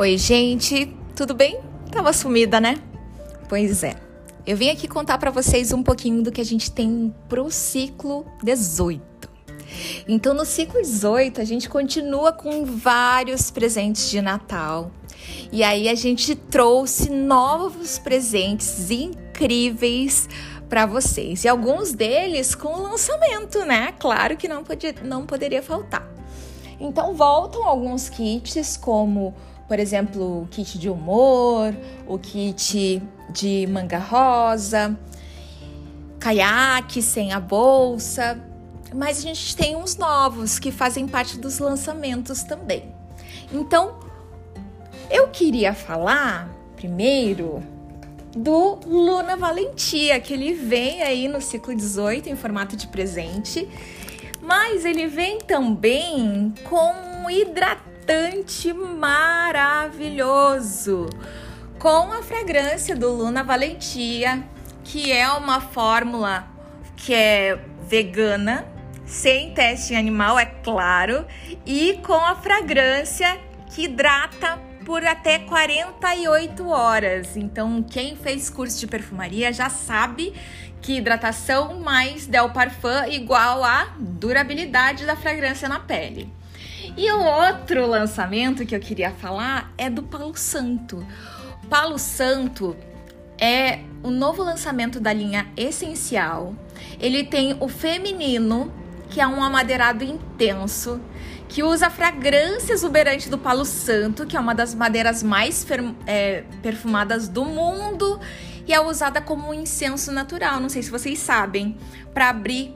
Oi, gente, tudo bem? Tava sumida, né? Pois é. Eu vim aqui contar para vocês um pouquinho do que a gente tem pro ciclo 18. Então, no ciclo 18, a gente continua com vários presentes de Natal. E aí a gente trouxe novos presentes incríveis para vocês. E alguns deles com lançamento, né? Claro que não, podia, não poderia faltar. Então voltam alguns kits, como por exemplo o kit de humor, o kit de manga rosa, caiaque sem a bolsa. Mas a gente tem uns novos que fazem parte dos lançamentos também. Então, eu queria falar primeiro do Luna Valentia, que ele vem aí no ciclo 18 em formato de presente mas ele vem também com um hidratante maravilhoso, com a fragrância do Luna Valentia, que é uma fórmula que é vegana, sem teste em animal, é claro, e com a fragrância que hidrata por até 48 horas. Então, quem fez curso de perfumaria já sabe que hidratação mais Del Parfum igual a durabilidade da fragrância na pele. E o outro lançamento que eu queria falar é do Palo Santo. Palo Santo é o novo lançamento da linha Essencial. Ele tem o feminino, que é um amadeirado intenso, que usa a fragrância exuberante do Palo Santo, que é uma das madeiras mais é, perfumadas do mundo e é usada como um incenso natural. Não sei se vocês sabem, para abrir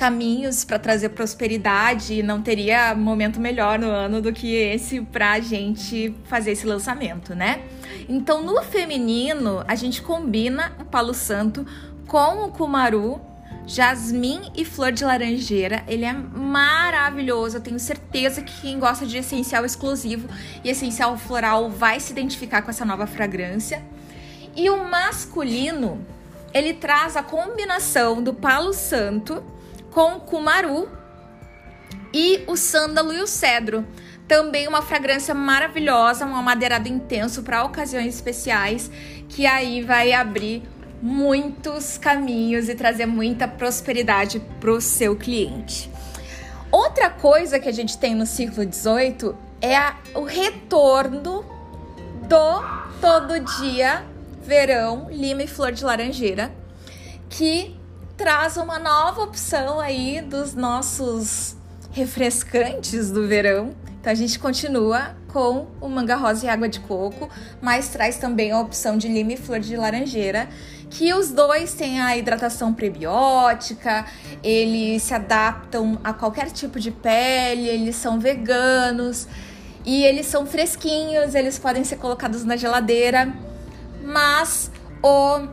caminhos para trazer prosperidade, não teria momento melhor no ano do que esse para a gente fazer esse lançamento, né? Então, no feminino, a gente combina o palo santo com o cumaru, jasmim e flor de laranjeira. Ele é maravilhoso. Eu tenho certeza que quem gosta de essencial exclusivo e essencial floral vai se identificar com essa nova fragrância. E o masculino, ele traz a combinação do palo santo com o cumaru e o sândalo e o cedro. Também uma fragrância maravilhosa, um amadeirado intenso para ocasiões especiais, que aí vai abrir muitos caminhos e trazer muita prosperidade para o seu cliente. Outra coisa que a gente tem no ciclo 18 é a, o retorno do todo dia verão, lima e flor de laranjeira, que traz uma nova opção aí dos nossos refrescantes do verão. Então a gente continua com o manga rosa e água de coco, mas traz também a opção de lima e flor de laranjeira, que os dois têm a hidratação prebiótica, eles se adaptam a qualquer tipo de pele, eles são veganos e eles são fresquinhos, eles podem ser colocados na geladeira. Mas o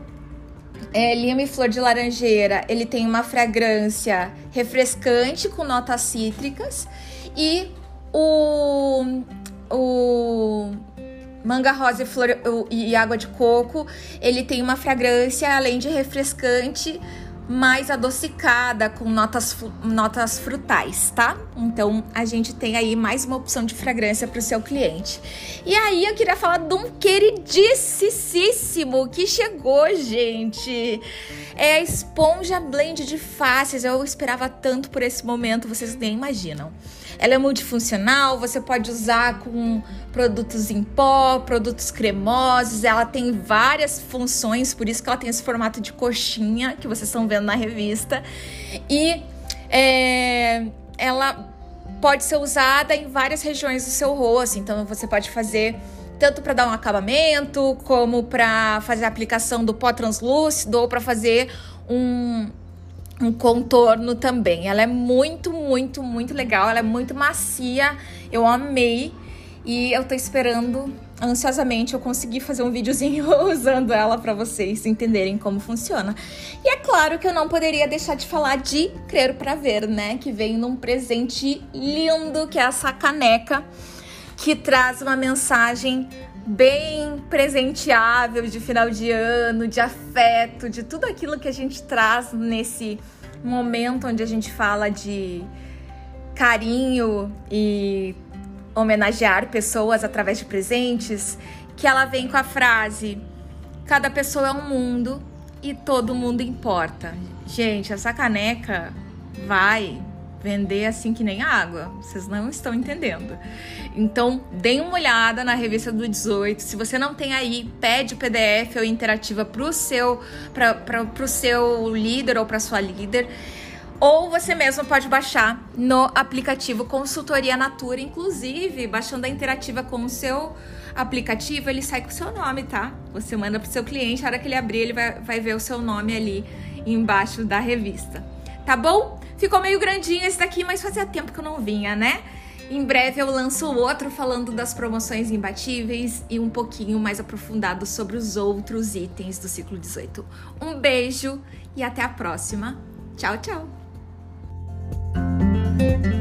é, lima e flor de laranjeira, ele tem uma fragrância refrescante com notas cítricas e o, o manga rosa e, flor, e água de coco, ele tem uma fragrância além de refrescante, mais adocicada, com notas, notas frutais, tá? Então a gente tem aí mais uma opção de fragrância para o seu cliente. E aí eu queria falar de um queridíssimo que chegou, gente. É a esponja blend de faces. Eu esperava tanto por esse momento, vocês nem imaginam. Ela é multifuncional, você pode usar com produtos em pó, produtos cremosos, ela tem várias funções, por isso que ela tem esse formato de coxinha que vocês estão vendo na revista. E é, ela pode ser usada em várias regiões do seu rosto, então você pode fazer tanto para dar um acabamento, como para fazer a aplicação do pó translúcido ou para fazer um um contorno também. Ela é muito, muito, muito legal. Ela é muito macia. Eu amei. E eu tô esperando ansiosamente eu conseguir fazer um videozinho usando ela para vocês entenderem como funciona. E é claro que eu não poderia deixar de falar de Crer para Ver, né? Que vem num presente lindo, que é essa caneca, que traz uma mensagem bem presenteável de final de ano, de afeto, de tudo aquilo que a gente traz nesse momento onde a gente fala de carinho e homenagear pessoas através de presentes, que ela vem com a frase: cada pessoa é um mundo e todo mundo importa. Gente, essa caneca vai vender assim que nem água. Vocês não estão entendendo. Então, deem uma olhada na revista do 18. Se você não tem aí, pede o PDF ou interativa para o seu, seu líder ou para sua líder. Ou você mesmo pode baixar no aplicativo Consultoria Natura, inclusive baixando a interativa com o seu aplicativo, ele sai com o seu nome, tá? Você manda pro seu cliente, a hora que ele abrir, ele vai, vai ver o seu nome ali embaixo da revista. Tá bom? Ficou meio grandinho esse daqui, mas fazia tempo que eu não vinha, né? Em breve eu lanço outro falando das promoções imbatíveis e um pouquinho mais aprofundado sobre os outros itens do ciclo 18. Um beijo e até a próxima. Tchau, tchau! Thank you.